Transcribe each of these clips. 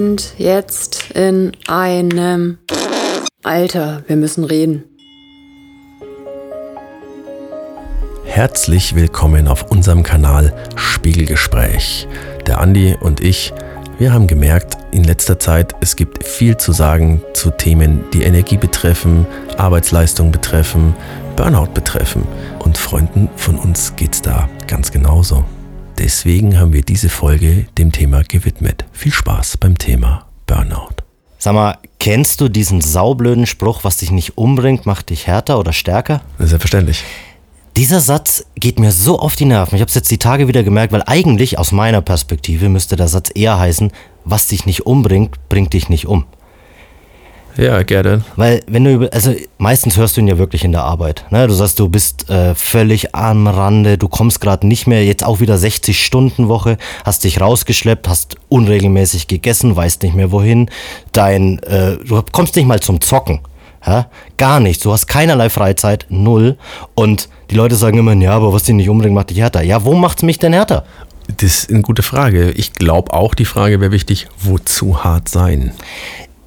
sind jetzt in einem Alter. Wir müssen reden. Herzlich willkommen auf unserem Kanal Spiegelgespräch. Der Andi und ich, wir haben gemerkt in letzter Zeit, es gibt viel zu sagen zu Themen, die Energie betreffen, Arbeitsleistung betreffen, Burnout betreffen. Und Freunden von uns geht's da ganz genauso. Deswegen haben wir diese Folge dem Thema gewidmet. Viel Spaß beim Thema Burnout. Sag mal, kennst du diesen saublöden Spruch, was dich nicht umbringt, macht dich härter oder stärker? Selbstverständlich. Dieser Satz geht mir so auf die Nerven. Ich habe es jetzt die Tage wieder gemerkt, weil eigentlich aus meiner Perspektive müsste der Satz eher heißen, was dich nicht umbringt, bringt dich nicht um. Ja, gerne. Weil wenn du also meistens hörst du ihn ja wirklich in der Arbeit. Ne? Du sagst, du bist äh, völlig am Rande, du kommst gerade nicht mehr, jetzt auch wieder 60 Stunden Woche, hast dich rausgeschleppt, hast unregelmäßig gegessen, weißt nicht mehr wohin, dein, äh, du kommst nicht mal zum Zocken. Ja? Gar nichts. Du hast keinerlei Freizeit, null. Und die Leute sagen immer, ja, aber was dich nicht umbringt, macht dich härter. Ja, wo macht's mich denn härter? Das ist eine gute Frage. Ich glaube auch, die Frage wäre wichtig, wozu hart sein?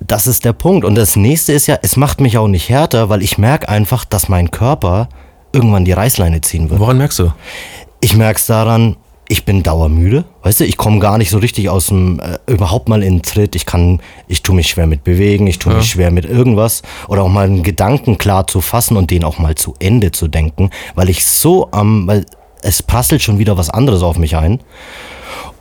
Das ist der Punkt. Und das nächste ist ja, es macht mich auch nicht härter, weil ich merke einfach, dass mein Körper irgendwann die Reißleine ziehen wird. Woran merkst du? Ich merke es daran, ich bin dauermüde. Weißt du, ich komme gar nicht so richtig aus dem, äh, überhaupt mal in den Tritt. Ich kann, ich tue mich schwer mit bewegen, ich tue Ja. mich schwer mit irgendwas. Oder auch mal einen Gedanken klar zu fassen und den auch mal zu Ende zu denken, weil ich so am, weil es prasselt schon wieder was anderes auf mich ein.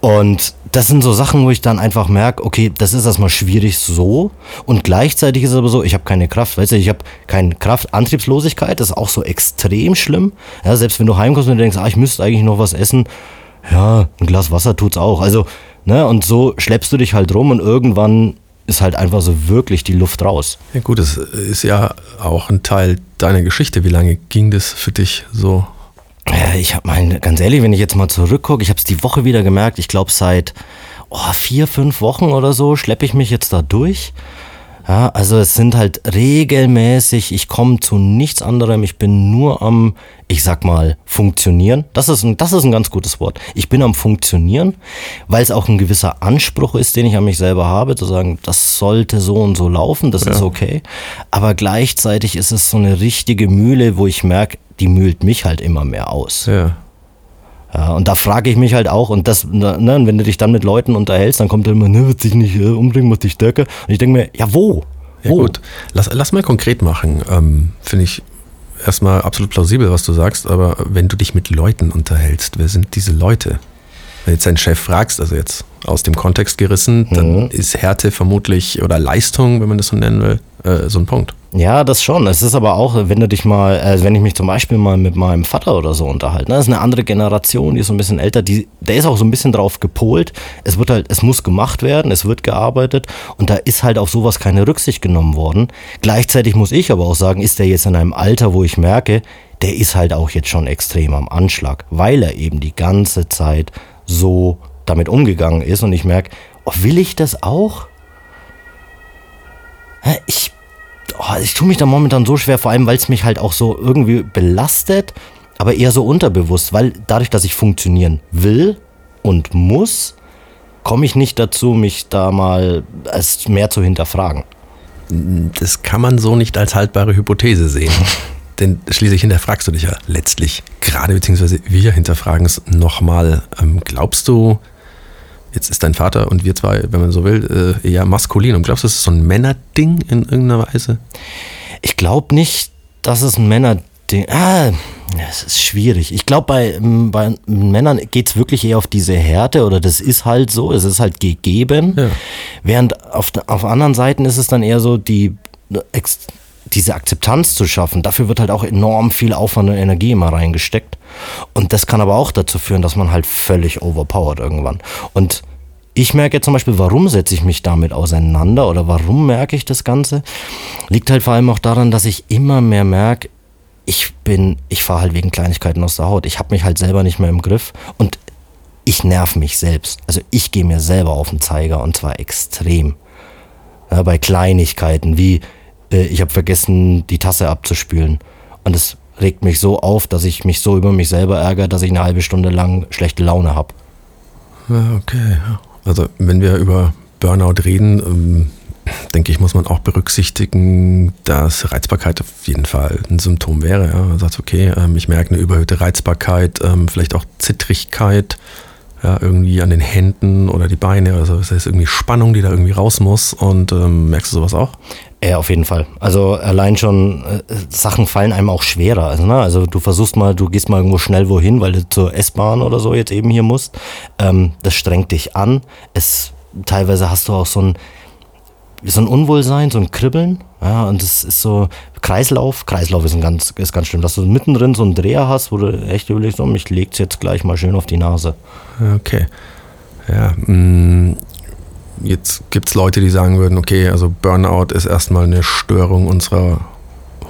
Und das sind so Sachen, wo ich dann einfach merke, okay, das ist erstmal schwierig so. Und gleichzeitig ist es aber so, ich habe keine Kraft. Weißt du, ich habe keine Kraft. Antriebslosigkeit ist auch so extrem schlimm. Ja, selbst wenn du heimkommst und denkst, ah, ich müsste eigentlich noch was essen. Ja, ein Glas Wasser tut's auch. Also, ne, und so schleppst du dich halt rum und irgendwann ist halt einfach so wirklich die Luft raus. Ja gut, das ist ja auch ein Teil deiner Geschichte. Wie lange ging das für dich so? Ja, ich habe mal, ganz ehrlich, wenn ich jetzt mal zurückgucke, ich habe es die Woche wieder gemerkt, ich glaube seit oh, vier, fünf Wochen oder so schleppe ich mich jetzt da durch. Ja, also es sind halt regelmäßig, ich komme zu nichts anderem, ich bin nur am, ich sag mal, funktionieren. Das ist ein, das ist ein ganz gutes Wort. Ich bin am funktionieren, weil es auch ein gewisser Anspruch ist, den ich an mich selber habe, zu sagen, das sollte so und so laufen, das ist okay. Aber gleichzeitig ist es so eine richtige Mühle, wo ich merke, die mühlt mich halt immer mehr aus. Ja. Ja, und da frage ich mich halt auch, und das, ne, wenn du dich dann mit Leuten unterhältst, dann kommt immer, ne, wird dich nicht äh, umbringen, wird dich stärker. Und ich denke mir, ja, wo? Ja wo? gut, lass, lass mal konkret machen. Ähm, Finde ich erstmal absolut plausibel, was du sagst, aber wenn du dich mit Leuten unterhältst, wer sind diese Leute? Wenn du jetzt deinen Chef fragst, also jetzt aus dem Kontext gerissen, dann ist Härte vermutlich oder Leistung, wenn man das so nennen will, äh, so ein Punkt. Ja, das schon. Es ist aber auch, wenn du dich mal, äh, wenn ich mich zum Beispiel mal mit meinem Vater oder so unterhalte, ne, das ist eine andere Generation, die ist so ein bisschen älter, die, der ist auch so ein bisschen drauf gepolt. Es wird halt, es muss gemacht werden, es wird gearbeitet und da ist halt auf sowas keine Rücksicht genommen worden. Gleichzeitig muss ich aber auch sagen, ist der jetzt in einem Alter, wo ich merke, der ist halt auch jetzt schon extrem am Anschlag, weil er eben die ganze Zeit so damit umgegangen ist und ich merke, oh, will ich das auch? Ich, oh, ich tue mich da momentan so schwer, vor allem weil es mich halt auch so irgendwie belastet, aber eher so unterbewusst, weil dadurch, dass ich funktionieren will und muss, komme ich nicht dazu, mich da mal mehr zu hinterfragen. Das kann man so nicht als haltbare Hypothese sehen. Denn schließlich hinterfragst du dich ja letztlich gerade, beziehungsweise wir hinterfragen es nochmal. Ähm, glaubst du, jetzt ist dein Vater und wir zwei, wenn man so will, äh, eher maskulin und glaubst du, das ist so ein Männerding in irgendeiner Weise? Ich glaube nicht, dass es ein Männerding. Ah, es ist schwierig. Ich glaube, bei, bei Männern geht es wirklich eher auf diese Härte oder das ist halt so, es ist halt gegeben. Ja. Während auf, auf anderen Seiten ist es dann eher so, die, ex- diese Akzeptanz zu schaffen. Dafür wird halt auch enorm viel Aufwand und Energie immer reingesteckt. Und das kann aber auch dazu führen, dass man halt völlig overpowered irgendwann. Und ich merke jetzt zum Beispiel, warum setze ich mich damit auseinander oder warum merke ich das Ganze? Liegt halt vor allem auch daran, dass ich immer mehr merke, ich bin, ich fahre halt wegen Kleinigkeiten aus der Haut. Ich habe mich halt selber nicht mehr im Griff und ich nerv mich selbst. Also ich gehe mir selber auf den Zeiger und zwar extrem. Ja, bei Kleinigkeiten wie äh, ich habe vergessen, die Tasse abzuspülen. Und es regt mich so auf, dass ich mich so über mich selber ärgere, dass ich eine halbe Stunde lang schlechte Laune habe. Ja, okay. Also wenn wir über Burnout reden, ähm, denke ich, muss man auch berücksichtigen, dass Reizbarkeit auf jeden Fall ein Symptom wäre. Ja. Man sagt, okay, ähm, ich merke eine überhöhte Reizbarkeit, ähm, vielleicht auch Zittrigkeit, ja, irgendwie an den Händen oder die Beine. Also es ist irgendwie Spannung, die da irgendwie raus muss. Und ähm, merkst du sowas auch? Ja, auf jeden Fall. Also allein schon äh, Sachen fallen einem auch schwerer. Also, ne? also du versuchst mal, du gehst mal irgendwo schnell wohin, weil du zur S-Bahn oder so jetzt eben hier musst. Ähm, das strengt dich an. Es teilweise hast du auch so ein so ein Unwohlsein, so ein Kribbeln. Ja, und es ist so Kreislauf. Kreislauf ist, ein ganz, ist ganz schlimm, dass du mittendrin so einen Dreher hast, wo du echt überlegst, oh, ich leg's jetzt gleich mal schön auf die Nase. Okay. Ja, mh, mm, jetzt gibt es Leute, die sagen würden, okay, also Burnout ist erstmal eine Störung unserer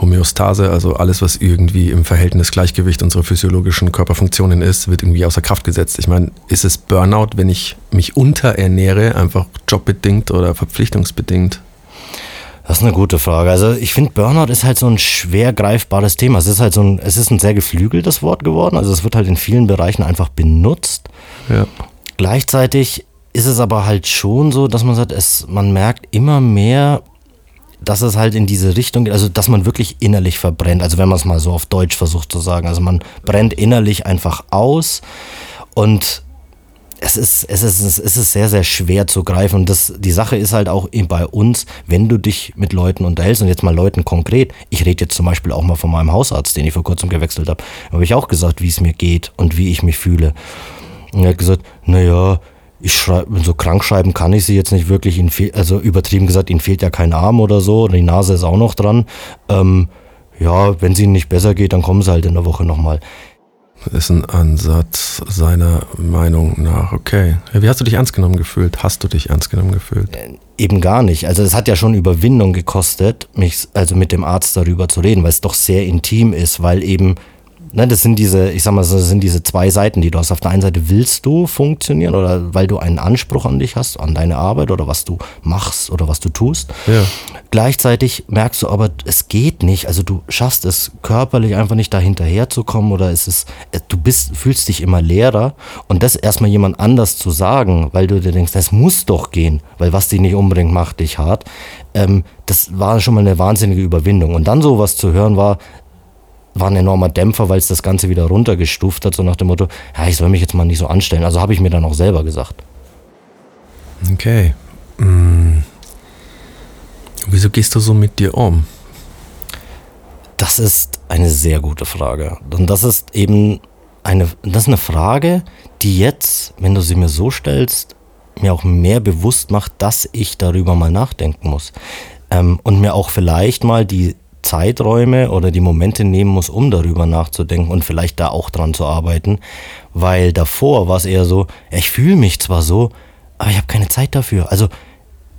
Homöostase, also alles, was irgendwie im Verhältnis Gleichgewicht unserer physiologischen Körperfunktionen ist, wird irgendwie außer Kraft gesetzt. Ich meine, ist es Burnout, wenn ich mich unterernähre, einfach jobbedingt oder verpflichtungsbedingt? Das ist eine gute Frage. Also ich finde, Burnout ist halt so ein schwer greifbares Thema. Es ist halt so ein, es ist ein sehr geflügeltes Wort geworden. Also es wird halt in vielen Bereichen einfach benutzt. Ja. Gleichzeitig ist es aber halt schon so, dass man sagt, es, man merkt immer mehr, dass es halt in diese Richtung geht, also dass man wirklich innerlich verbrennt. Also wenn man es mal so auf Deutsch versucht zu sagen. Also man brennt innerlich einfach aus und es ist, es ist, es ist sehr, sehr schwer zu greifen. Und das, die Sache ist halt auch bei uns, wenn du dich mit Leuten unterhältst und jetzt mal Leuten konkret, ich rede jetzt zum Beispiel auch mal von meinem Hausarzt, den ich vor kurzem gewechselt habe, habe ich auch gesagt, wie es mir geht und wie ich mich fühle. Und er hat gesagt, naja, ich schreibe, so krank schreiben kann ich sie jetzt nicht wirklich. Ihnen fehl, also übertrieben gesagt, ihnen fehlt ja kein Arm oder so, die Nase ist auch noch dran. Ähm, ja, wenn es ihnen nicht besser geht, dann kommen sie halt in der Woche nochmal. Ist ein Ansatz seiner Meinung nach. Okay. Wie hast du dich ernst genommen gefühlt? Hast du dich ernst genommen gefühlt? Äh, eben gar nicht. Also es hat ja schon Überwindung gekostet, mich also mit dem Arzt darüber zu reden, weil es doch sehr intim ist, weil eben ne, das sind diese, ich sag mal, das sind diese zwei Seiten, die du hast. Auf der einen Seite willst du funktionieren oder weil du einen Anspruch an dich hast, an deine Arbeit oder was du machst oder was du tust. Ja. Gleichzeitig merkst du aber, es geht nicht. Also du schaffst es körperlich einfach nicht da hinterher zu kommen oder es ist, du bist, fühlst dich immer leerer und das erstmal jemand anders zu sagen, weil du dir denkst, das muss doch gehen, weil was dich nicht umbringt, macht dich hart. Ähm, das war schon mal eine wahnsinnige Überwindung. Und dann sowas zu hören war, war ein enormer Dämpfer, weil es das Ganze wieder runtergestuft hat, so nach dem Motto, ja, ich soll mich jetzt mal nicht so anstellen. Also habe ich mir dann auch selber gesagt. Okay. Hm. Wieso gehst du so mit dir um? Das ist eine sehr gute Frage. Und das ist eben eine, das ist eine Frage, die jetzt, wenn du sie mir so stellst, mir auch mehr bewusst macht, dass ich darüber mal nachdenken muss. Ähm, und mir auch vielleicht mal die Zeiträume oder die Momente nehmen muss, um darüber nachzudenken und vielleicht da auch dran zu arbeiten. Weil davor war es eher so, ich fühle mich zwar so, aber ich habe keine Zeit dafür. Also,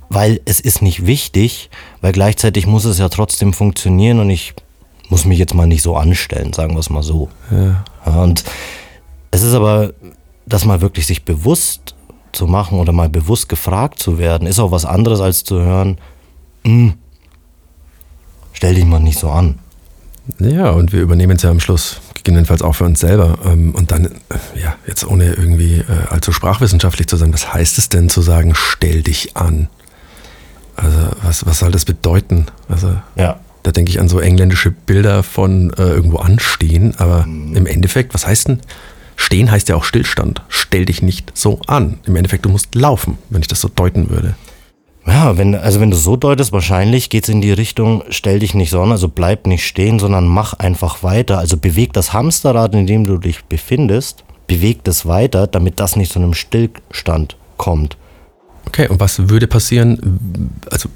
weil es ist nicht wichtig, weil gleichzeitig muss es ja trotzdem funktionieren und ich muss mich jetzt mal nicht so anstellen, sagen wir es mal so. Ja. Ja, und es ist aber, das mal wirklich sich bewusst zu machen oder mal bewusst gefragt zu werden, ist auch was anderes als zu hören, hm, stell dich mal nicht so an. Ja, und wir übernehmen es ja am Schluss gegebenenfalls auch für uns selber. Ähm, und dann, äh, ja, jetzt ohne irgendwie äh, allzu sprachwissenschaftlich zu sein, was heißt es denn zu sagen, stell dich an? Also, was, was soll das bedeuten? Also, ja. da denke ich an so engländische Bilder von äh, irgendwo anstehen, aber mhm. im Endeffekt, was heißt denn? Stehen heißt ja auch Stillstand. Stell dich nicht so an. Im Endeffekt, du musst laufen, wenn ich das so deuten würde. Ja, wenn, also wenn du so deutest, wahrscheinlich geht es in die Richtung, stell dich nicht so an, also bleib nicht stehen, sondern mach einfach weiter. Also beweg das Hamsterrad, in dem du dich befindest, beweg das weiter, damit das nicht zu einem Stillstand kommt. Okay, und was würde passieren, also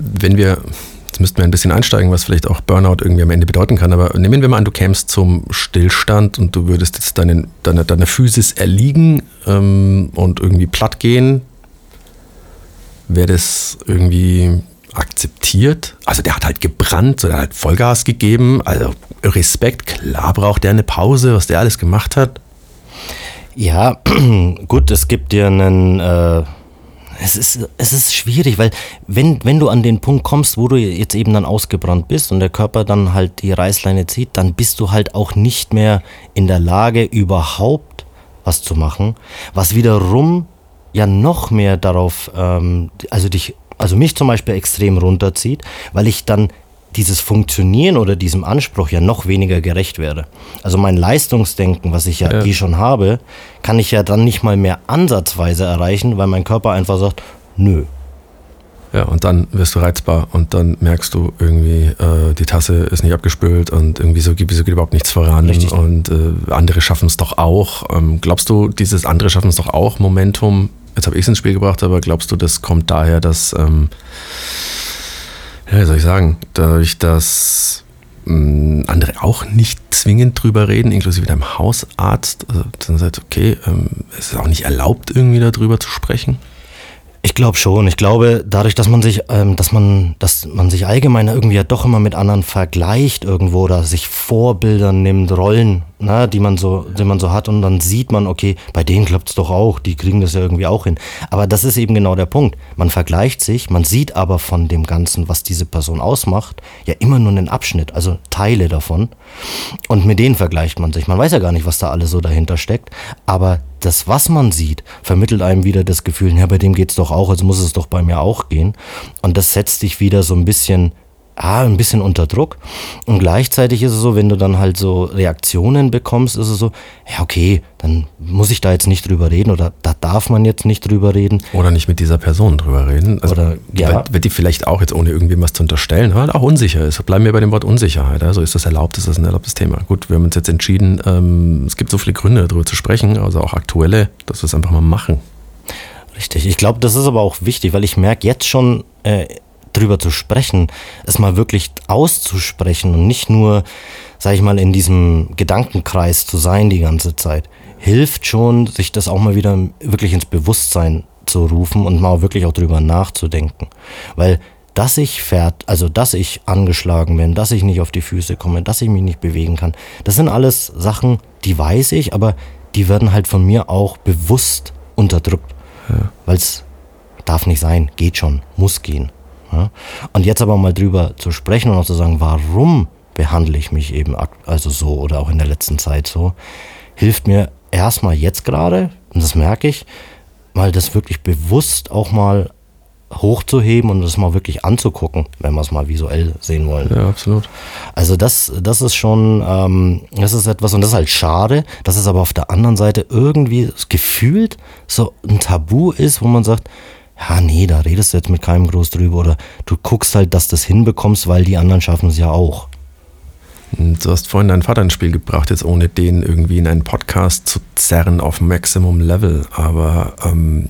wenn wir, jetzt müssten wir ein bisschen einsteigen, was vielleicht auch Burnout irgendwie am Ende bedeuten kann, aber nehmen wir mal an, du kämst zum Stillstand und du würdest jetzt deine, deine, deine Physis erliegen ähm, und irgendwie platt gehen, wäre das irgendwie akzeptiert. Also der hat halt gebrannt, so der hat Vollgas gegeben. Also Respekt, klar braucht der eine Pause, was der alles gemacht hat. Ja, gut, es gibt dir einen. Äh, es, ist, es ist schwierig, weil wenn, wenn du an den Punkt kommst, wo du jetzt eben dann ausgebrannt bist und der Körper dann halt die Reißleine zieht, dann bist du halt auch nicht mehr in der Lage, überhaupt was zu machen, was wiederum ja noch mehr darauf, ähm, also dich, also mich zum Beispiel extrem runterzieht, weil ich dann dieses Funktionieren oder diesem Anspruch ja noch weniger gerecht werde. Also mein Leistungsdenken, was ich ja, ja, eh schon habe, kann ich ja dann nicht mal mehr ansatzweise erreichen, weil mein Körper einfach sagt, nö. Ja, und dann wirst du reizbar und dann merkst du irgendwie, äh, die Tasse ist nicht abgespült und irgendwie so geht, so geht überhaupt nichts voran Richtig. und äh, andere schaffen es doch auch. Ähm, glaubst du, dieses andere schaffen es doch auch Momentum, jetzt habe ich es ins Spiel gebracht, aber glaubst du, das kommt daher, dass ähm, ja, wie soll ich sagen, dadurch, dass mh, hm, andere auch nicht zwingend drüber reden, inklusive deinem Hausarzt, also, dann sagt, okay, ähm, es ist auch nicht erlaubt, irgendwie darüber zu sprechen. Ich glaube schon. Ich glaube, dadurch, dass man sich, ähm, dass man, dass man sich allgemein irgendwie ja doch immer mit anderen vergleicht irgendwo oder sich Vorbilder nimmt, Rollen, na, die man so, die man so hat und dann sieht man, okay, bei denen klappt es doch auch, die kriegen das ja irgendwie auch hin. Aber das ist eben genau der Punkt. Man vergleicht sich, man sieht aber von dem Ganzen, was diese Person ausmacht, ja immer nur einen Abschnitt, also Teile davon. Und mit denen vergleicht man sich. Man weiß ja gar nicht, was da alles so dahinter steckt. Aber das, was man sieht, vermittelt einem wieder das Gefühl, ja, bei dem geht es doch auch, also muss es doch bei mir auch gehen. Und das setzt dich wieder so ein bisschen ah, ein bisschen unter Druck. Und gleichzeitig ist es so, wenn du dann halt so Reaktionen bekommst, ist es so, ja, okay, dann muss ich da jetzt nicht drüber reden oder da darf man jetzt nicht drüber reden. Oder nicht mit dieser Person drüber reden. Also, oder, ja. Wird die vielleicht auch jetzt, ohne irgendwie was zu unterstellen, halt auch unsicher ist. Bleiben wir bei dem Wort Unsicherheit. Also ist das erlaubt, ist das ein erlaubtes Thema. Gut, wir haben uns jetzt entschieden, ähm, es gibt so viele Gründe, darüber zu sprechen, also auch aktuelle, dass wir es einfach mal machen. Richtig. Ich glaube, das ist aber auch wichtig, weil ich merke jetzt schon, äh, drüber zu sprechen, es mal wirklich auszusprechen und nicht nur, sag ich mal, in diesem Gedankenkreis zu sein die ganze Zeit, hilft schon, sich das auch mal wieder wirklich ins Bewusstsein zu rufen und mal wirklich auch drüber nachzudenken. Weil dass ich fährt, also dass ich angeschlagen bin, dass ich nicht auf die Füße komme, dass ich mich nicht bewegen kann, das sind alles Sachen, die weiß ich, aber die werden halt von mir auch bewusst unterdrückt. Ja. Weil es darf nicht sein, geht schon, muss gehen. Ja? Und jetzt aber mal drüber zu sprechen und auch zu sagen, warum behandle ich mich eben also so oder auch in der letzten Zeit so, hilft mir erstmal jetzt gerade, und das merke ich, mal das wirklich bewusst auch mal hochzuheben und das mal wirklich anzugucken, wenn wir es mal visuell sehen wollen. Ja, absolut. Also das, das ist schon, ähm, das ist etwas und das ist halt schade, dass es aber auf der anderen Seite irgendwie gefühlt so ein Tabu ist, wo man sagt, ja, nee, da redest du jetzt mit keinem groß drüber oder du guckst halt, dass du das hinbekommst, weil die anderen schaffen es ja auch. Du hast vorhin deinen Vater ins Spiel gebracht, jetzt ohne den irgendwie in einen Podcast zu zerren auf Maximum Level. Aber ähm,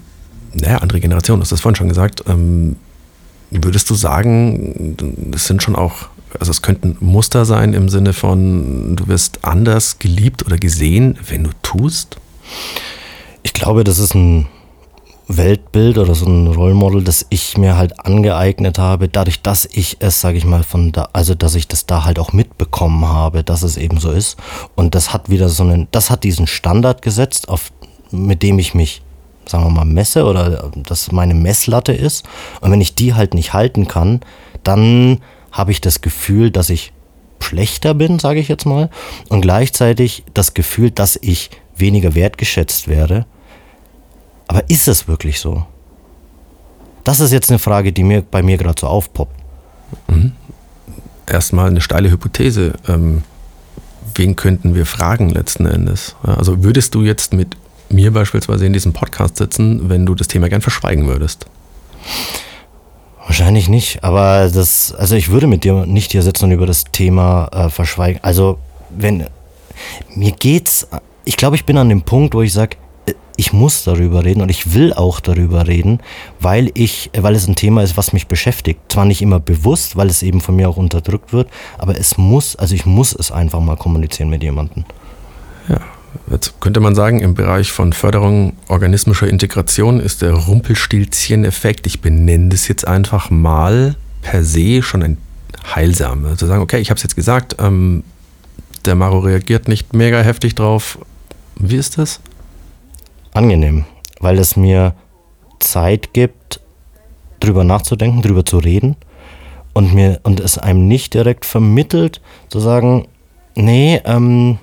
naja, andere Generation, du hast das vorhin schon gesagt. Ähm, würdest du sagen, es sind schon auch, also es könnten Muster sein im Sinne von, du wirst anders geliebt oder gesehen, wenn du tust? Ich glaube, das ist ein Weltbild oder so ein Rollmodel, das ich mir halt angeeignet habe, dadurch, dass ich es, sage ich mal, von da, also dass ich das da halt auch mitbekommen habe, dass es eben so ist. Und das hat wieder so einen, das hat diesen Standard gesetzt, auf, mit dem ich mich, sagen wir mal, messe oder das meine Messlatte ist. Und wenn ich die halt nicht halten kann, dann habe ich das Gefühl, dass ich schlechter bin, sage ich jetzt mal, und gleichzeitig das Gefühl, dass ich weniger wertgeschätzt werde aber ist es wirklich so? Das ist jetzt eine Frage, die mir bei mir gerade so aufpoppt. Mhm. Erstmal eine steile Hypothese. Ähm, wen könnten wir fragen letzten Endes? Also würdest du jetzt mit mir beispielsweise in diesem Podcast sitzen, wenn du das Thema gern verschweigen würdest? Wahrscheinlich nicht, aber das, also ich würde mit dir nicht hier sitzen und über das Thema äh, verschweigen. Also wenn mir geht's, ich glaube, ich bin an dem Punkt, wo ich sage, ich muss darüber reden und ich will auch darüber reden, weil ich, weil es ein Thema ist, was mich beschäftigt. Zwar nicht immer bewusst, weil es eben von mir auch unterdrückt wird, aber es muss, also ich muss es einfach mal kommunizieren mit jemandem. Ja, jetzt könnte man sagen, im Bereich von Förderung organismischer Integration ist der Rumpelstilzchen-Effekt, ich benenne das jetzt einfach mal per se schon ein heilsam. Also sagen, okay, ich habe es jetzt gesagt, ähm, der Maro reagiert nicht mega heftig drauf. Wie ist das? Angenehm, weil es mir Zeit gibt, drüber nachzudenken, drüber zu reden und mir und es einem nicht direkt vermittelt, zu sagen, nee, ähm,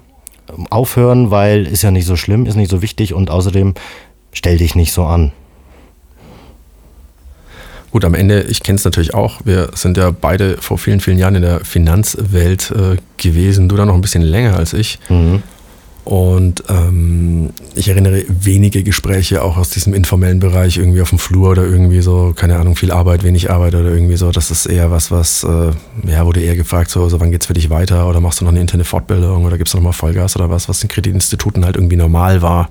aufhören, weil ist ja nicht so schlimm, ist nicht so wichtig und außerdem stell dich nicht so an. Gut, am Ende, ich kenne es natürlich auch. Wir sind ja beide vor vielen, vielen Jahren in der Finanzwelt äh, gewesen. Du da noch ein bisschen länger als ich. Mhm. Und ähm, ich erinnere wenige Gespräche auch aus diesem informellen Bereich, irgendwie auf dem Flur oder irgendwie so, keine Ahnung, viel Arbeit, wenig Arbeit oder irgendwie so. Das ist eher was, was, äh, ja, wurde eher gefragt, so, so wann geht's für dich weiter oder machst du noch eine interne Fortbildung oder gibst du nochmal Vollgas oder was, was in Kreditinstituten halt irgendwie normal war.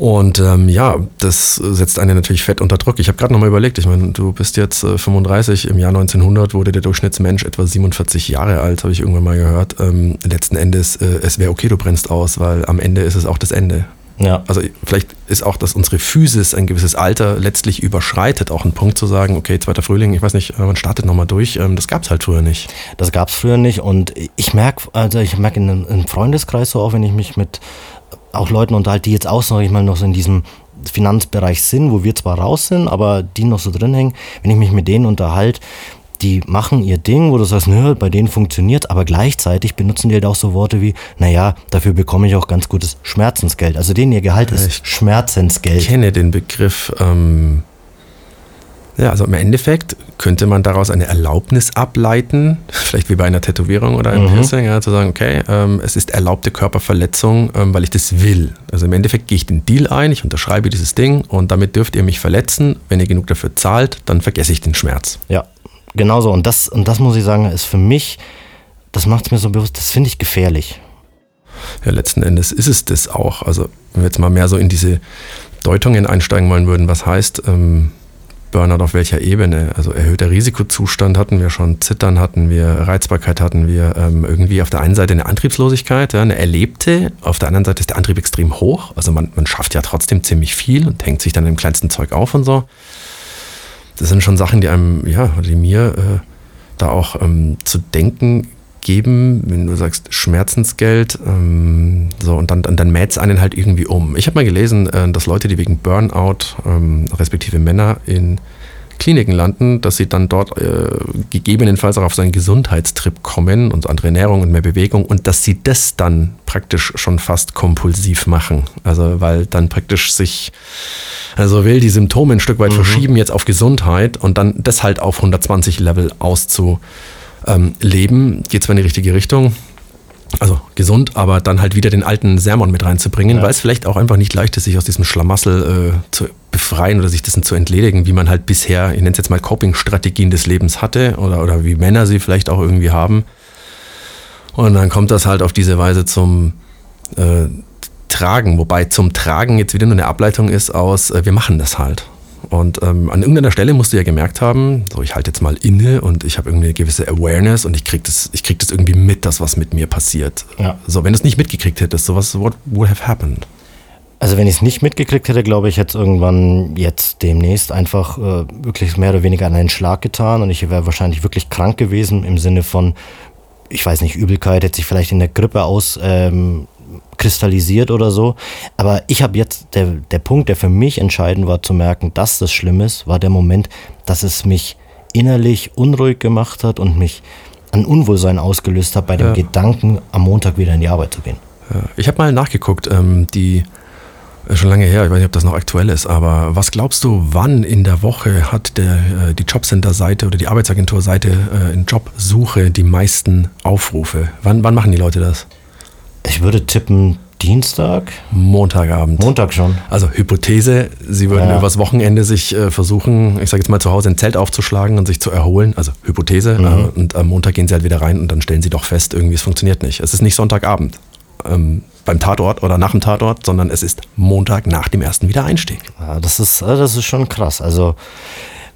Und ähm, ja, das setzt einen natürlich fett unter Druck. Ich habe gerade nochmal überlegt, ich meine, du bist jetzt äh, 35, im Jahr 1900 wurde der Durchschnittsmensch etwa 47 Jahre alt, habe ich irgendwann mal gehört. Ähm, letzten Endes, äh, es wäre okay, du brennst aus, weil am Ende ist es auch das Ende. Ja. Also vielleicht ist auch, dass unsere Physis ein gewisses Alter letztlich überschreitet, auch ein Punkt zu sagen, okay, zweiter Frühling, ich weiß nicht, man startet nochmal durch. Ähm, das gab es halt früher nicht. Das gab es früher nicht und ich merke, also ich merke in einem Freundeskreis so auch, wenn ich mich mit auch Leuten unterhalte, die jetzt auch, sag ich mal, noch so in diesem Finanzbereich sind, wo wir zwar raus sind, aber die noch so drin hängen, wenn ich mich mit denen unterhalte, die machen ihr Ding, wo du sagst, nö, bei denen funktioniert, aber gleichzeitig benutzen die halt auch so Worte wie, naja, dafür bekomme ich auch ganz gutes Schmerzensgeld. Also denen ihr Gehalt ist ich Schmerzensgeld. Ich kenne den Begriff ähm, ja, also im Endeffekt könnte man daraus eine Erlaubnis ableiten, vielleicht wie bei einer Tätowierung oder einem Mhm. Piercing, ja, zu sagen, okay, ähm, es ist erlaubte Körperverletzung, ähm, weil ich das will. Also im Endeffekt gehe ich den Deal ein, ich unterschreibe dieses Ding und damit dürft ihr mich verletzen. Wenn ihr genug dafür zahlt, dann vergesse ich den Schmerz. Ja, genau so. Und das, und das muss ich sagen, ist für mich, das macht es mir so bewusst, das finde ich gefährlich. Ja, letzten Endes ist es das auch. Also wenn wir jetzt mal mehr so in diese Deutungen einsteigen wollen würden, was heißt ähm, Burnout auf welcher Ebene? Also erhöhter Risikozustand hatten wir schon, Zittern hatten wir, Reizbarkeit hatten wir, ähm, irgendwie auf der einen Seite eine Antriebslosigkeit, ja, eine erlebte, auf der anderen Seite ist der Antrieb extrem hoch. Also man, man schafft ja trotzdem ziemlich viel und hängt sich dann im kleinsten Zeug auf und so. Das sind schon Sachen, die einem, ja, die mir äh, da auch ähm, zu denken geben, wenn du sagst Schmerzensgeld, ähm, so und dann, dann, dann mäht es einen halt irgendwie um. Ich habe mal gelesen, äh, dass Leute, die wegen Burnout, ähm, respektive Männer in Kliniken landen, dass sie dann dort äh, gegebenenfalls auch auf so einen Gesundheitstrip kommen und andere Ernährung und mehr Bewegung und dass sie das dann praktisch schon fast kompulsiv machen. Also weil dann praktisch sich, also will die Symptome ein Stück weit verschieben jetzt auf Gesundheit und dann das halt auf 120 Level auszu ähm, geht zwar in die richtige Richtung, also gesund, aber dann halt wieder den alten Sermon mit reinzubringen, Ja. weil es vielleicht auch einfach nicht leicht ist, sich aus diesem Schlamassel äh, zu befreien oder sich dessen zu entledigen, wie man halt bisher, ich nenne es jetzt mal Coping-Strategien des Lebens hatte oder, oder wie Männer sie vielleicht auch irgendwie haben. Und dann kommt das halt auf diese Weise zum äh, Tragen, wobei zum Tragen jetzt wieder nur eine Ableitung ist aus, äh, wir machen das halt. Und ähm, an irgendeiner Stelle musst du ja gemerkt haben, so ich halte jetzt mal inne und ich habe irgendwie eine gewisse Awareness und ich krieg das, ich krieg das irgendwie mit, das was mit mir passiert. Ja. So, wenn du es nicht mitgekriegt hättest, so was what would have happened? Also wenn ich es nicht mitgekriegt hätte, glaube ich, hätte es irgendwann jetzt demnächst einfach äh, wirklich mehr oder weniger an einen Schlag getan und ich wäre wahrscheinlich wirklich krank gewesen im Sinne von, ich weiß nicht, Übelkeit, hätte sich vielleicht in der Grippe aus ähm, kristallisiert oder so. Aber ich habe jetzt, der, der Punkt, der für mich entscheidend war zu merken, dass das schlimm ist, war der Moment, dass es mich innerlich unruhig gemacht hat und mich an Unwohlsein ausgelöst hat bei dem Ja. Gedanken, am Montag wieder in die Arbeit zu gehen. Ja, ich habe mal nachgeguckt, ähm, die schon lange her, ich weiß nicht, ob das noch aktuell ist, aber was glaubst du, wann in der Woche hat der, äh, die Jobcenter-Seite oder die Arbeitsagentur-Seite äh, in Jobsuche die meisten Aufrufe? Wann, wann machen die Leute das? Ich würde tippen Dienstag, Montagabend. Montag schon. Also Hypothese, sie würden Ja. übers Wochenende sich äh, versuchen, ich sage jetzt mal zu Hause ein Zelt aufzuschlagen und sich zu erholen. Also Hypothese. Mhm. Äh, und am Montag gehen sie halt wieder rein und dann stellen sie doch fest, irgendwie es funktioniert nicht. Es ist nicht Sonntagabend ähm, beim Tatort oder nach dem Tatort, sondern es ist Montag nach dem ersten Wiedereinstieg. Ja, das ist, äh, das ist schon krass. Also,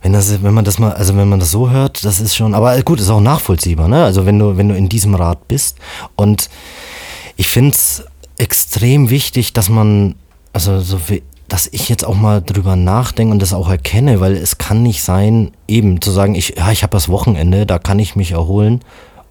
wenn das, wenn man das mal, also wenn man das so hört, das ist schon, aber gut, ist auch nachvollziehbar, ne? Also wenn du, wenn du in diesem Rad bist. Und ich finde es extrem wichtig, dass man, also so wie, dass ich jetzt auch mal drüber nachdenke und das auch erkenne, weil es kann nicht sein, eben zu sagen, ich, ja, ich habe das Wochenende, da kann ich mich erholen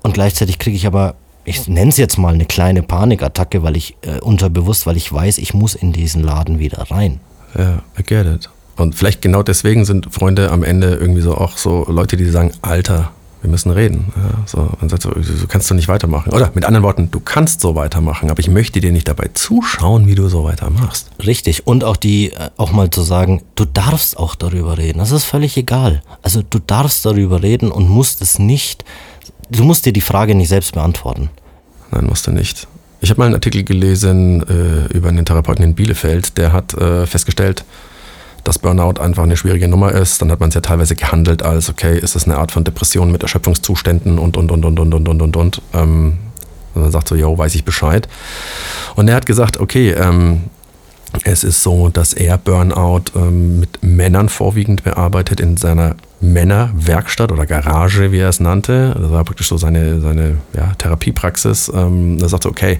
und gleichzeitig kriege ich aber, ich nenne es jetzt mal eine kleine Panikattacke, weil ich äh, unterbewusst, weil ich weiß, ich muss in diesen Laden wieder rein. Ja, I get it. Und vielleicht genau deswegen sind Freunde am Ende irgendwie so auch so Leute, die sagen, Alter, wir müssen reden. Ja, so, dann sagt so, so kannst du nicht weitermachen. Oder mit anderen Worten, du kannst so weitermachen, aber ich möchte dir nicht dabei zuschauen, wie du so weitermachst. Richtig. Und auch die, äh, auch mal zu sagen, du darfst auch darüber reden. Das ist völlig egal. Also du darfst darüber reden und musst es nicht, du musst dir die Frage nicht selbst beantworten. Nein, musst du nicht. Ich habe mal einen Artikel gelesen äh, über einen Therapeuten in Bielefeld, der hat äh, festgestellt, dass Burnout einfach eine schwierige Nummer ist, dann hat man es ja teilweise gehandelt als, okay, ist das eine Art von Depression mit Erschöpfungszuständen und, und, und, und, und, und, und, und, und. Ähm, und dann sagt so, yo, weiß ich Bescheid. Und er hat gesagt, okay, ähm, es ist so, dass er Burnout ähm, mit Männern vorwiegend bearbeitet in seiner Männerwerkstatt oder Garage, wie er es nannte. Das war praktisch so seine, seine ja, Therapiepraxis. Ähm, er sagte, okay,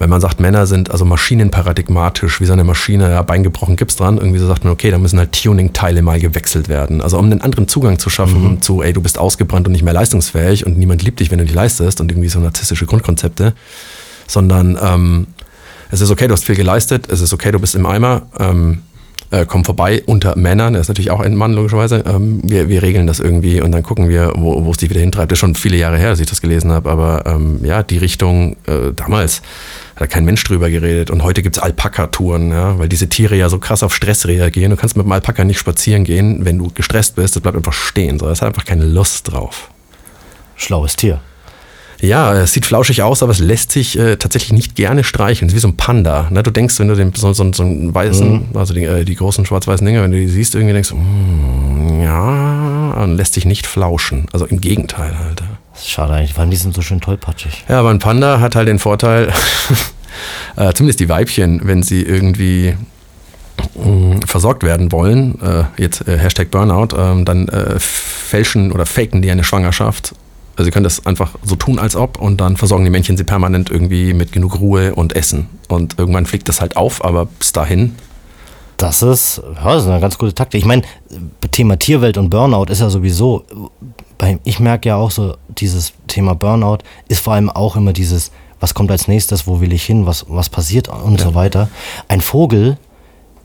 wenn man sagt, Männer sind also maschinenparadigmatisch, wie so eine Maschine, ja, Bein gebrochen, gibt's dran, irgendwie so sagt man, okay, da müssen halt Tuning-Teile mal gewechselt werden. Also um einen anderen Zugang zu schaffen mhm. zu, ey, du bist ausgebrannt und nicht mehr leistungsfähig und niemand liebt dich, wenn du dich leistest und irgendwie so narzisstische Grundkonzepte, sondern ähm, es ist okay, du hast viel geleistet, es ist okay, du bist im Eimer, ähm, äh, komm vorbei unter Männern, er ist natürlich auch ein Mann, logischerweise. Ähm, wir, wir regeln das irgendwie und dann gucken wir, wo, es dich wieder hintreibt. Das ist schon viele Jahre her, dass ich das gelesen habe, aber ähm, ja, die Richtung äh, damals hat da kein Mensch drüber geredet. Und heute gibt es Alpaka-Touren, ja, weil diese Tiere ja so krass auf Stress reagieren. Du kannst mit dem Alpaka nicht spazieren gehen, wenn du gestresst bist, das bleibt einfach stehen. So, das hat einfach keine Lust drauf. Schlaues Tier. Ja, es sieht flauschig aus, aber es lässt sich äh, tatsächlich nicht gerne streicheln. Es ist wie so ein Panda. Ne? Du denkst, wenn du den, so, so, so einen weißen, mhm. also die, äh, die großen schwarz-weißen Dinger, wenn du die siehst, irgendwie denkst du, mm, ja, und lässt sich nicht flauschen. Also im Gegenteil halt. Schade eigentlich, weil die sind so schön tollpatschig. Ja, aber ein Panda hat halt den Vorteil, äh, zumindest die Weibchen, wenn sie irgendwie mm, versorgt werden wollen, äh, jetzt äh, Hashtag Burnout, ähm, dann äh, fälschen oder faken die eine Schwangerschaft also sie können das einfach so tun, als ob und dann versorgen die Männchen sie permanent irgendwie mit genug Ruhe und Essen. Und irgendwann fliegt das halt auf, aber bis dahin. Das ist, ja, das ist eine ganz gute Taktik. Ich meine, Thema Tierwelt und Burnout ist ja sowieso, ich merke ja auch so, dieses Thema Burnout ist vor allem auch immer dieses, was kommt als nächstes, wo will ich hin, was, was passiert und ja. so weiter. Ein Vogel,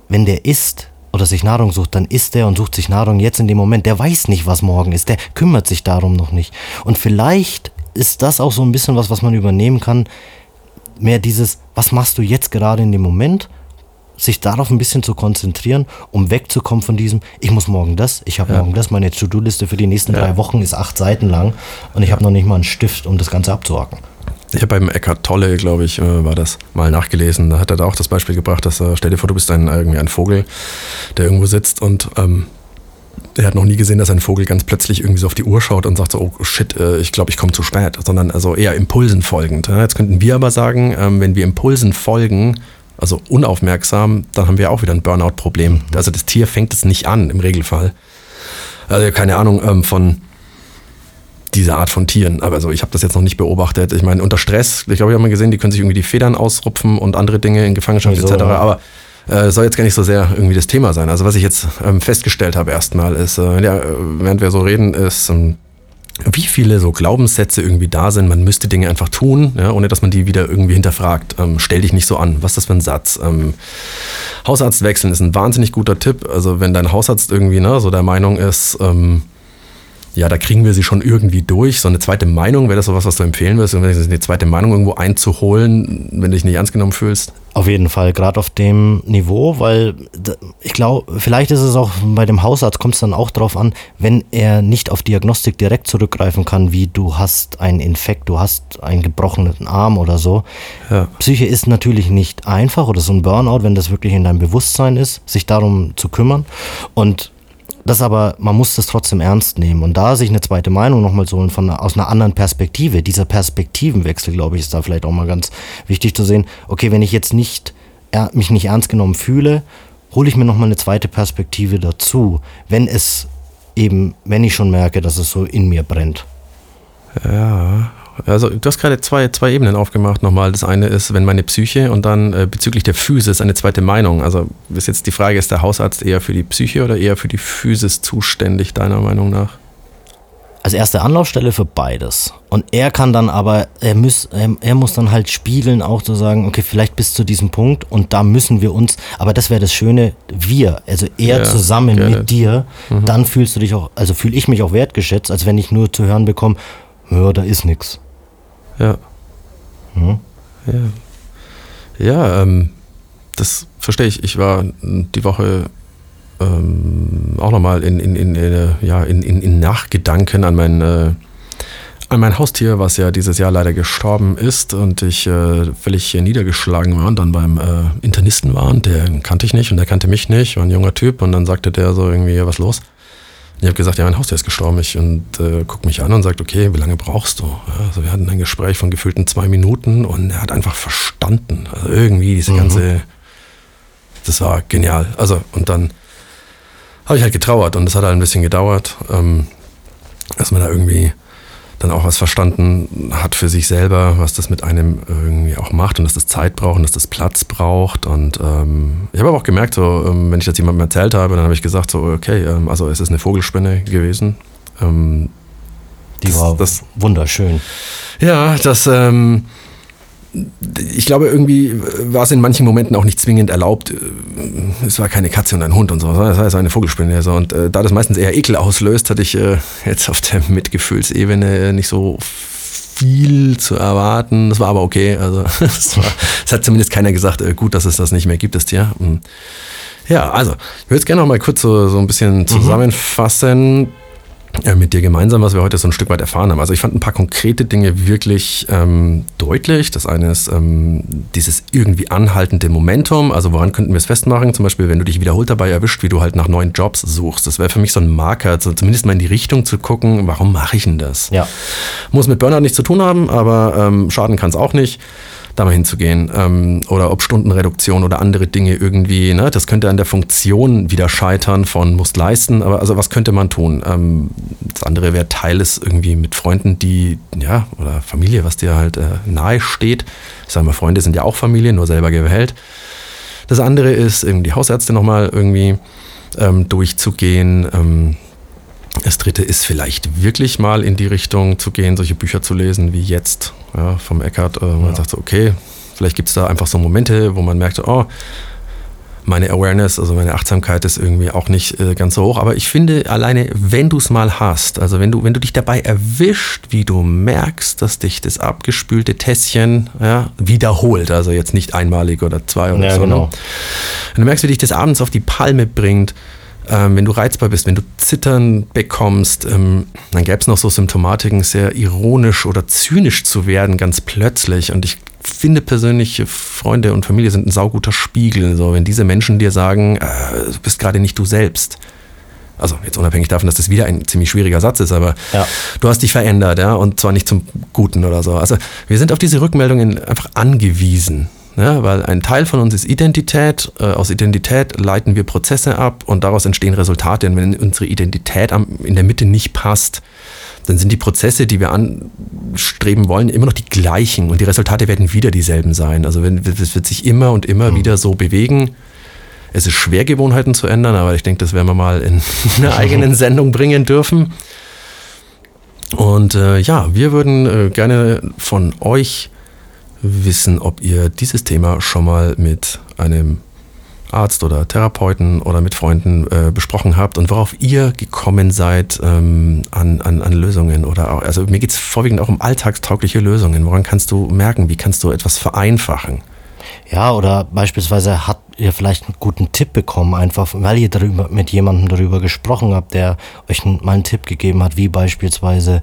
wenn der isst, oder sich Nahrung sucht, dann isst er und sucht sich Nahrung jetzt in dem Moment. Der weiß nicht, was morgen ist. Der kümmert sich darum noch nicht. Und vielleicht ist das auch so ein bisschen was, was man übernehmen kann. Mehr dieses, was machst du jetzt gerade in dem Moment? Sich darauf ein bisschen zu konzentrieren, um wegzukommen von diesem, ich muss morgen das, ich habe ja. morgen das, meine To-Do-Liste für die nächsten ja. drei Wochen ist acht Seiten lang und ich habe noch nicht mal einen Stift, um das Ganze abzuhaken. Ich habe beim Eckhart Tolle, glaube ich, äh, war das mal nachgelesen. Da hat er da auch das Beispiel gebracht, dass er, stell dir vor, du bist ein, irgendwie ein Vogel, der irgendwo sitzt und ähm, er hat noch nie gesehen, dass ein Vogel ganz plötzlich irgendwie so auf die Uhr schaut und sagt so, oh shit, äh, ich glaube, ich komme zu spät, sondern also eher Impulsen folgend. Jetzt könnten wir aber sagen, ähm, wenn wir Impulsen folgen, also unaufmerksam, dann haben wir auch wieder ein Burnout-Problem. Also das Tier fängt es nicht an im Regelfall. Also keine Ahnung, ähm, von diese Art von Tieren. Aber so, ich habe das jetzt noch nicht beobachtet. Ich meine, unter Stress, ich glaube, ich habe mal gesehen, die können sich irgendwie die Federn ausrupfen und andere Dinge in Gefangenschaft also, etc. Aber äh, soll jetzt gar nicht so sehr irgendwie das Thema sein. Also was ich jetzt ähm, festgestellt habe erstmal ist, äh, ja, während wir so reden, ist, ähm, wie viele so Glaubenssätze irgendwie da sind, man müsste Dinge einfach tun, ja, ohne dass man die wieder irgendwie hinterfragt. Ähm, stell dich nicht so an. Was ist das für ein Satz? Ähm, Hausarzt wechseln ist ein wahnsinnig guter Tipp. Also wenn dein Hausarzt irgendwie ne, so der Meinung ist, ähm, ja, da kriegen wir sie schon irgendwie durch. So eine zweite Meinung, wäre das sowas, was du empfehlen würdest, eine zweite Meinung irgendwo einzuholen, wenn du dich nicht ernst genommen fühlst? Auf jeden Fall, gerade auf dem Niveau, weil ich glaube, vielleicht ist es auch bei dem Hausarzt, kommt es dann auch darauf an, wenn er nicht auf Diagnostik direkt zurückgreifen kann, wie du hast einen Infekt, du hast einen gebrochenen Arm oder so. Ja. Psyche ist natürlich nicht einfach oder so ein Burnout, wenn das wirklich in deinem Bewusstsein ist, sich darum zu kümmern. Und das aber, man muss das trotzdem ernst nehmen. Und da sich eine zweite Meinung nochmal so von, aus einer anderen Perspektive, dieser Perspektivenwechsel, glaube ich, ist da vielleicht auch mal ganz wichtig zu sehen. Okay, wenn ich jetzt nicht, mich nicht ernst genommen fühle, hole ich mir nochmal eine zweite Perspektive dazu, wenn es eben, wenn ich schon merke, dass es so in mir brennt. Ja, also du hast gerade zwei, zwei Ebenen aufgemacht nochmal. Das eine ist, wenn meine Psyche und dann äh, bezüglich der Physis eine zweite Meinung. Also ist jetzt die Frage, ist der Hausarzt eher für die Psyche oder eher für die Physis zuständig, deiner Meinung nach? als erste Anlaufstelle für beides. Und er kann dann aber, er muss, er, muss dann halt spiegeln, auch zu sagen, okay, vielleicht bis zu diesem Punkt und da müssen wir uns, aber das wäre das Schöne, wir, also er Ja, zusammen gerne. mit dir, dann fühlst du dich auch, also fühle ich mich auch wertgeschätzt, als wenn ich nur zu hören bekomme, ja, da ist nix. Ja. Hm? Ja. Ja, ähm, das verstehe ich. Ich war die Woche ähm, auch nochmal in, in, in, äh, ja, in, in, in Nachgedanken an mein, äh, an mein Haustier, was ja dieses Jahr leider gestorben ist und ich äh, völlig niedergeschlagen war und dann beim äh, Internisten war und der kannte ich nicht und der kannte mich nicht, war ein junger Typ und dann sagte der so irgendwie, was los? Ich habe gesagt, ja, mein Haustier ist gestorben. Ich, und äh, guckt mich an und sagt, okay, wie lange brauchst du? Ja, also wir hatten ein Gespräch von gefühlten zwei Minuten und er hat einfach verstanden. Also irgendwie diese ganze, das war genial. Also und dann habe ich halt getrauert und das hat halt ein bisschen gedauert, ähm, dass man da irgendwie dann auch was verstanden hat für sich selber, was das mit einem irgendwie auch macht und dass das Zeit braucht und dass das Platz braucht. Und ähm, ich habe aber auch gemerkt, so, ähm, wenn ich das jemandem erzählt habe, dann habe ich gesagt, so, okay, ähm, also es ist eine Vogelspinne gewesen. Ähm, Die Das- war das- wunderschön. ja, das, ähm, ich glaube, irgendwie war es in manchen Momenten auch nicht zwingend erlaubt. Es war keine Katze und ein Hund und so, sondern es war eine Vogelspinne. So. Und äh, da das meistens eher Ekel auslöst, hatte ich äh, jetzt auf der Mitgefühlsebene nicht so viel zu erwarten. Das war aber okay. Also es, war, es hat zumindest keiner gesagt, äh, gut, dass es das nicht mehr gibt, das Tier. Hm. Ja, also ich würde es gerne noch mal kurz so, so ein bisschen zusammenfassen äh, mit dir gemeinsam, was wir heute so ein Stück weit erfahren haben. Also ich fand ein paar konkrete Dinge wirklich ähm, deutlich. Das eine ist ähm, dieses irgendwie anhaltende Momentum. Also woran könnten wir es festmachen? Zum Beispiel, wenn du dich wiederholt dabei erwischt, wie du halt nach neuen Jobs suchst. Das wäre für mich so ein Marker, so zumindest mal in die Richtung zu gucken, warum mache ich denn das? Ja. Muss mit Burnout nichts zu tun haben, aber ähm, schaden kann es auch nicht, da mal hinzugehen. Ähm, oder ob Stundenreduktion oder andere Dinge irgendwie, ne, das könnte an der Funktion wieder scheitern von muss leisten, aber also was könnte man tun? Ähm, das andere wäre Teil es irgendwie mit Freunden, die, ja, oder Familie, was dir halt äh, nahe steht. Ich sage mal, Freunde sind ja auch Familie, nur selber gewählt. Das andere ist, irgendwie die Hausärzte nochmal irgendwie ähm, durchzugehen. Ähm, das dritte ist vielleicht wirklich mal in die Richtung zu gehen, solche Bücher zu lesen wie jetzt ja, vom Eckart. Äh, man sagt so, okay, vielleicht gibt es da einfach so Momente, wo man merkt, oh, meine Awareness, also meine Achtsamkeit ist irgendwie auch nicht äh, ganz so hoch. Aber ich finde alleine, wenn du es mal hast, also wenn du, wenn du dich dabei erwischt, wie du merkst, dass dich das abgespülte Tässchen ja, wiederholt, also jetzt nicht einmalig oder zwei oder Ja, so. genau. Ne? Wenn du merkst, wie dich das abends auf die Palme bringt, ähm, wenn du reizbar bist, wenn du Zittern bekommst, ähm, dann gäbe es noch so Symptomatiken, sehr ironisch oder zynisch zu werden, ganz plötzlich. Und ich finde persönlich, Freunde und Familie sind ein sauguter Spiegel. So, wenn diese Menschen dir sagen, äh, du bist gerade nicht du selbst. Also jetzt unabhängig davon, dass das wieder ein ziemlich schwieriger Satz ist, aber Ja. du hast dich verändert, ja, und zwar nicht zum Guten oder so. Also wir sind auf diese Rückmeldungen einfach angewiesen. Ja, weil ein Teil von uns ist Identität. Äh, aus Identität leiten wir Prozesse ab und daraus entstehen Resultate. Und wenn unsere Identität am, in der Mitte nicht passt, dann sind die Prozesse, die wir anstreben wollen, immer noch die gleichen und die Resultate werden wieder dieselben sein. Also es wird sich immer und immer wieder so bewegen. Es ist schwer, Gewohnheiten zu ändern, aber ich denke, das werden wir mal in einer eigenen Sendung bringen dürfen. Und äh, ja, wir würden äh, gerne von euch wissen, ob ihr dieses Thema schon mal mit einem Arzt oder Therapeuten oder mit Freunden äh, besprochen habt und worauf ihr gekommen seid ähm, an, an, an Lösungen oder auch, also mir geht es vorwiegend auch um alltagstaugliche Lösungen. Woran kannst du merken, wie kannst du etwas vereinfachen? Ja, oder beispielsweise habt ihr vielleicht einen guten Tipp bekommen, einfach weil ihr darüber, mit jemandem darüber gesprochen habt, der euch mal einen Tipp gegeben hat, wie beispielsweise,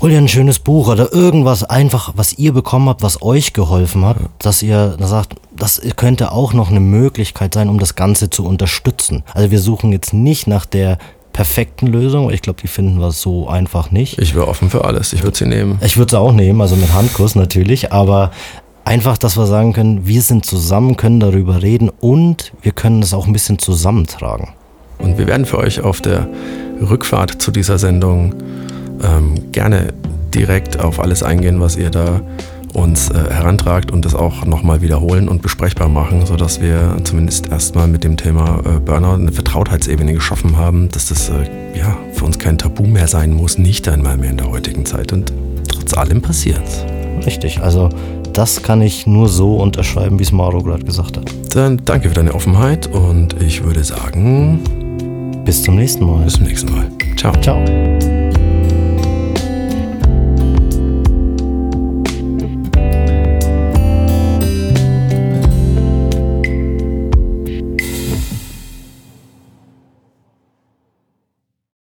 hol dir ein schönes Buch oder irgendwas einfach, was ihr bekommen habt, was euch geholfen hat, dass ihr da sagt, das könnte auch noch eine Möglichkeit sein, um das Ganze zu unterstützen. Also wir suchen jetzt nicht nach der perfekten Lösung, ich glaube, die finden wir so einfach nicht. Ich wäre offen für alles, ich würde sie nehmen. Ich würde es auch nehmen, also mit Handkuss natürlich, aber einfach, dass wir sagen können, wir sind zusammen, können darüber reden und wir können das auch ein bisschen zusammentragen. Und wir werden für euch auf der Rückfahrt zu dieser Sendung ähm, gerne direkt auf alles eingehen, was ihr da uns äh, herantragt und das auch nochmal wiederholen und besprechbar machen, sodass wir zumindest erstmal mit dem Thema äh, Burnout eine Vertrautheitsebene geschaffen haben, dass das äh, ja, für uns kein Tabu mehr sein muss, nicht einmal mehr in der heutigen Zeit. Und trotz allem passiert Richtig, also das kann ich nur so unterschreiben, wie es Maro gerade gesagt hat. Dann danke für deine Offenheit und ich würde sagen, bis zum nächsten Mal. Bis zum nächsten Mal. Ciao. Ciao.